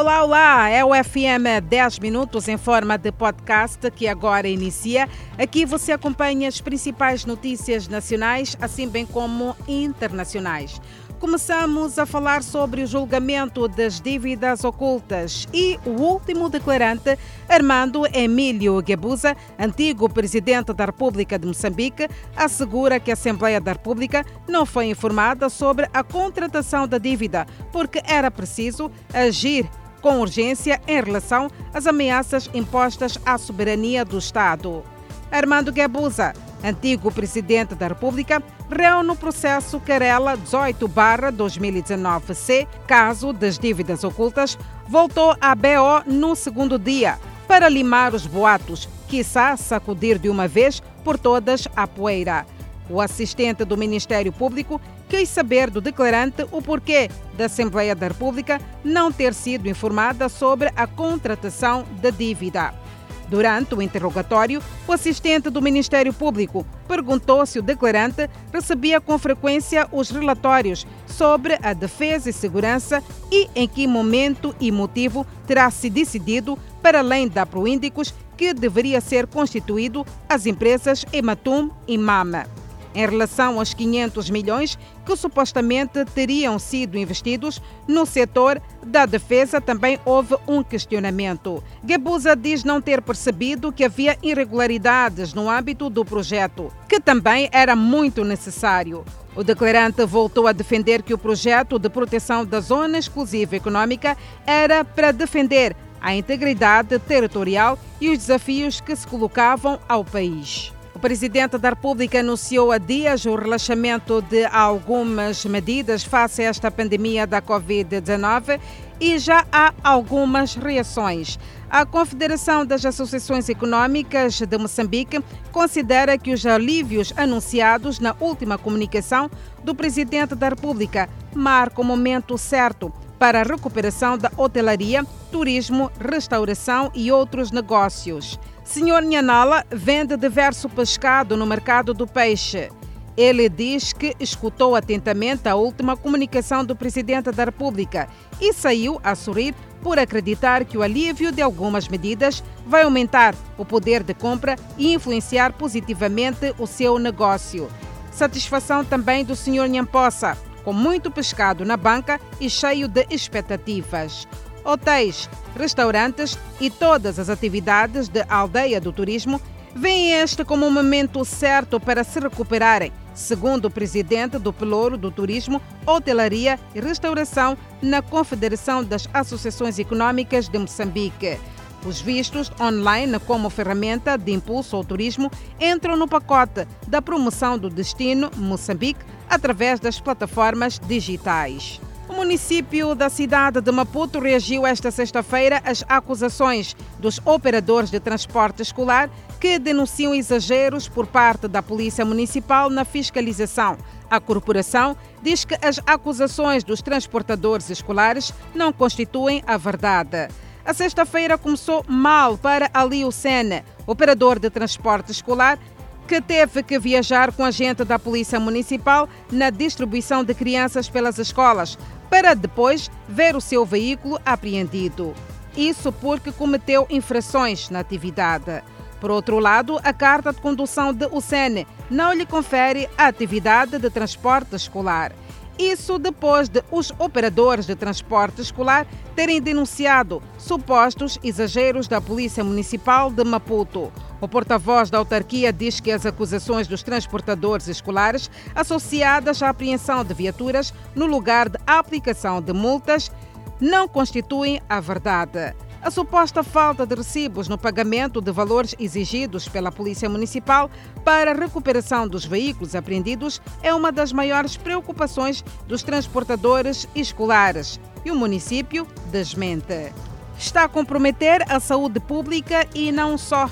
Olá, olá! É o FM 10 Minutos em forma de podcast que agora inicia. Aqui você acompanha as principais notícias nacionais, assim bem como internacionais. Começamos a falar sobre o julgamento das dívidas ocultas e o último declarante, Armando Emílio Guebuza, antigo presidente da República de Moçambique, assegura que a Assembleia da República não foi informada sobre a contratação da dívida, porque era preciso agir com urgência em relação às ameaças impostas à soberania do Estado. Armando Guebuza, antigo presidente da República, reúne o processo Querela 18-2019-C, caso das dívidas ocultas, voltou à BO no segundo dia para limar os boatos, quiçá sacudir de uma vez por todas a poeira. O assistente do Ministério Público quis saber do declarante o porquê da Assembleia da República não ter sido informada sobre a contratação da dívida. Durante o interrogatório, o assistente do Ministério Público perguntou se o declarante recebia com frequência os relatórios sobre a defesa e segurança e em que momento e motivo terá se decidido, para além da Proíndicos, que deveria ser constituído as empresas Ematum e Mama em relação aos 500 milhões que supostamente teriam sido investidos no setor da defesa, também houve um questionamento. Gebusa diz não ter percebido que havia irregularidades no âmbito do projeto, que também era muito necessário. O declarante voltou a defender que o projeto de proteção da zona exclusiva econômica era para defender a integridade territorial e os desafios que se colocavam ao país. O presidente da República anunciou há dias o relaxamento de algumas medidas face a esta pandemia da Covid-19 e já há algumas reações. A Confederação das Associações Econômicas de Moçambique considera que os alívios anunciados na última comunicação do presidente da República marcam o momento certo para a recuperação da hotelaria, turismo, restauração e outros negócios. Senhor Nhanala vende diverso pescado no mercado do peixe. Ele diz que escutou atentamente a última comunicação do Presidente da República e saiu a sorrir por acreditar que o alívio de algumas medidas vai aumentar o poder de compra e influenciar positivamente o seu negócio. Satisfação também do Sr. Nhampossa, com muito pescado na banca e cheio de expectativas hotéis, restaurantes e todas as atividades da aldeia do turismo veem este como um momento certo para se recuperarem, segundo o presidente do Pelouro do Turismo, Hotelaria e Restauração na Confederação das Associações Econômicas de Moçambique. Os vistos online como ferramenta de impulso ao turismo entram no pacote da promoção do destino Moçambique através das plataformas digitais. O município da cidade de Maputo reagiu esta sexta-feira às acusações dos operadores de transporte escolar que denunciam exageros por parte da Polícia Municipal na fiscalização. A corporação diz que as acusações dos transportadores escolares não constituem a verdade. A sexta-feira começou mal para Alio Sene, operador de transporte escolar, que teve que viajar com agente da Polícia Municipal na distribuição de crianças pelas escolas, para depois ver o seu veículo apreendido. Isso porque cometeu infrações na atividade. Por outro lado, a carta de condução de UCN não lhe confere a atividade de transporte escolar. Isso depois de os operadores de transporte escolar terem denunciado supostos exageros da Polícia Municipal de Maputo. O porta-voz da autarquia diz que as acusações dos transportadores escolares associadas à apreensão de viaturas no lugar de aplicação de multas não constituem a verdade. A suposta falta de recibos no pagamento de valores exigidos pela Polícia Municipal para a recuperação dos veículos apreendidos é uma das maiores preocupações dos transportadores escolares e o município desmente. Está a comprometer a saúde pública e não só.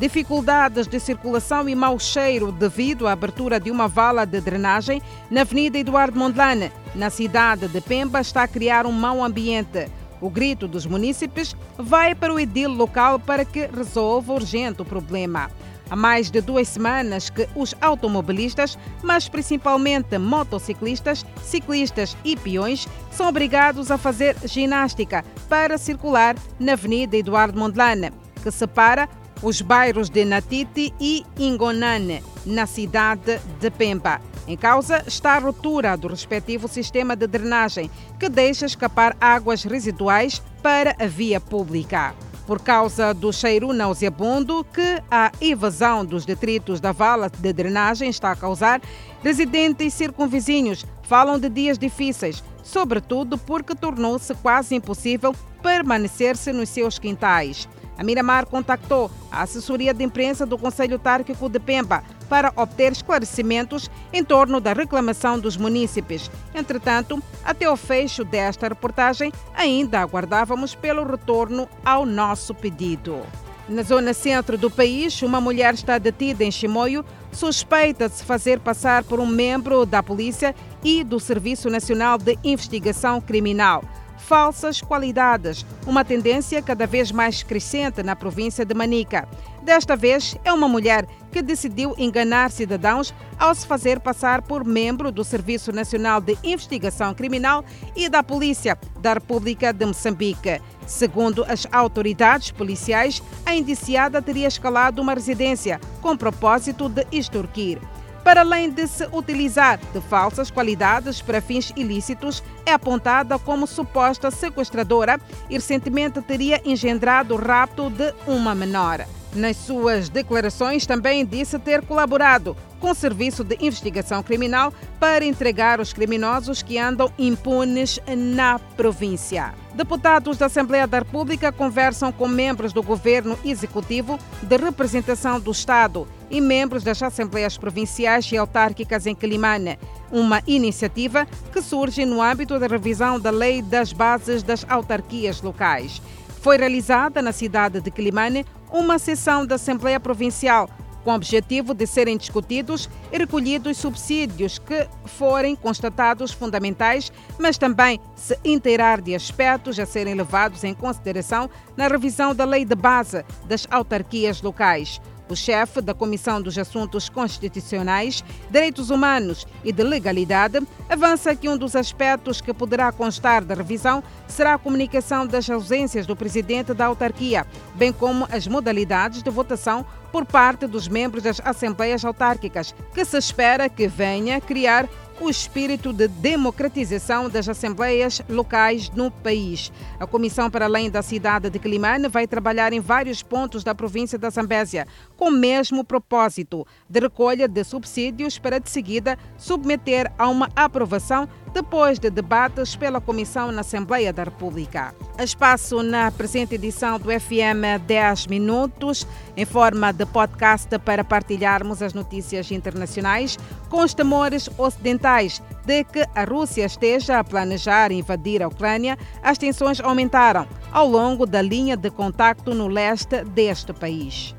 Dificuldades de circulação e mau cheiro devido à abertura de uma vala de drenagem na Avenida Eduardo Mondlane, na cidade de Pemba, está a criar um mau ambiente. O grito dos munícipes vai para o edil local para que resolva urgente o problema. Há mais de duas semanas que os automobilistas, mas principalmente motociclistas, ciclistas e peões, são obrigados a fazer ginástica para circular na Avenida Eduardo Mondlane, que separa os bairros de Natiti e Ingonane, na cidade de Pemba. Em causa está a ruptura do respectivo sistema de drenagem, que deixa escapar águas residuais para a via pública por causa do cheiro nauseabundo que a evasão dos detritos da vala de drenagem está a causar, residentes circunvizinhos falam de dias difíceis, sobretudo porque tornou-se quase impossível permanecer-se nos seus quintais. A Miramar contactou a assessoria de imprensa do Conselho Tárquico de Pemba para obter esclarecimentos em torno da reclamação dos munícipes. Entretanto, até o fecho desta reportagem, ainda aguardávamos pelo retorno ao nosso pedido. Na zona centro do país, uma mulher está detida em Chimoio, suspeita de se fazer passar por um membro da polícia e do Serviço Nacional de Investigação Criminal falsas qualidades, uma tendência cada vez mais crescente na província de Manica. Desta vez, é uma mulher que decidiu enganar cidadãos ao se fazer passar por membro do Serviço Nacional de Investigação Criminal e da Polícia da República de Moçambique. Segundo as autoridades policiais, a indiciada teria escalado uma residência com propósito de extorquir. Para além de se utilizar de falsas qualidades para fins ilícitos, é apontada como suposta sequestradora e recentemente teria engendrado o rapto de uma menor. Nas suas declarações, também disse ter colaborado com o Serviço de Investigação Criminal para entregar os criminosos que andam impunes na província. Deputados da Assembleia da República conversam com membros do governo executivo de representação do Estado e membros das Assembleias Provinciais e Autárquicas em Quilimane, uma iniciativa que surge no âmbito da revisão da Lei das Bases das Autarquias Locais. Foi realizada na cidade de Quilimane uma sessão da Assembleia Provincial com o objetivo de serem discutidos e recolhidos subsídios que forem constatados fundamentais, mas também se inteirar de aspectos a serem levados em consideração na revisão da Lei de Base das Autarquias Locais. O chefe da Comissão dos Assuntos Constitucionais, Direitos Humanos e de Legalidade avança que um dos aspectos que poderá constar da revisão será a comunicação das ausências do presidente da autarquia, bem como as modalidades de votação por parte dos membros das assembleias autárquicas, que se espera que venha criar o espírito de democratização das assembleias locais no país. A Comissão para Além da Cidade de Climane vai trabalhar em vários pontos da província da Zambésia, com o mesmo propósito de recolha de subsídios para, de seguida, submeter a uma aprovação depois de debates pela Comissão na Assembleia da República. Espaço na presente edição do FM 10 Minutos, em forma de podcast para partilharmos as notícias internacionais com os temores ocidentais de que a Rússia esteja a planejar invadir a Ucrânia, as tensões aumentaram ao longo da linha de contacto no leste deste país.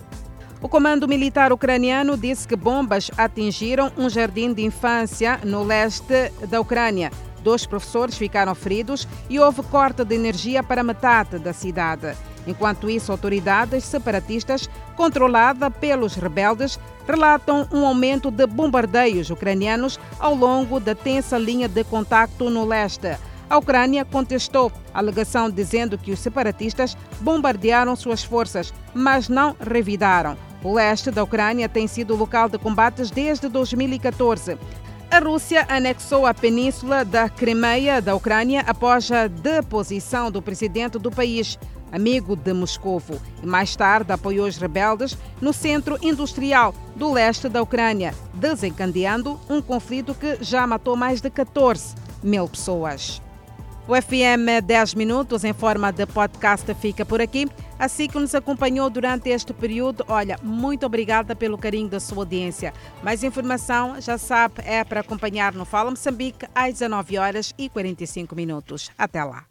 O comando militar ucraniano disse que bombas atingiram um jardim de infância no leste da Ucrânia. Dois professores ficaram feridos e houve corte de energia para metade da cidade. Enquanto isso, autoridades separatistas, controladas pelos rebeldes, relatam um aumento de bombardeios ucranianos ao longo da tensa linha de contacto no leste. A Ucrânia contestou a alegação dizendo que os separatistas bombardearam suas forças, mas não revidaram. O leste da Ucrânia tem sido local de combates desde 2014. A Rússia anexou a península da Crimeia da Ucrânia após a deposição do presidente do país, amigo de Moscovo, e mais tarde apoiou os rebeldes no centro industrial do leste da Ucrânia, desencadeando um conflito que já matou mais de 14 mil pessoas. O FM 10 Minutos, em forma de podcast, fica por aqui. Assim que nos acompanhou durante este período, olha, muito obrigada pelo carinho da sua audiência. Mais informação, já sabe, é para acompanhar no Fala Moçambique às 19 horas e 45 minutos. Até lá.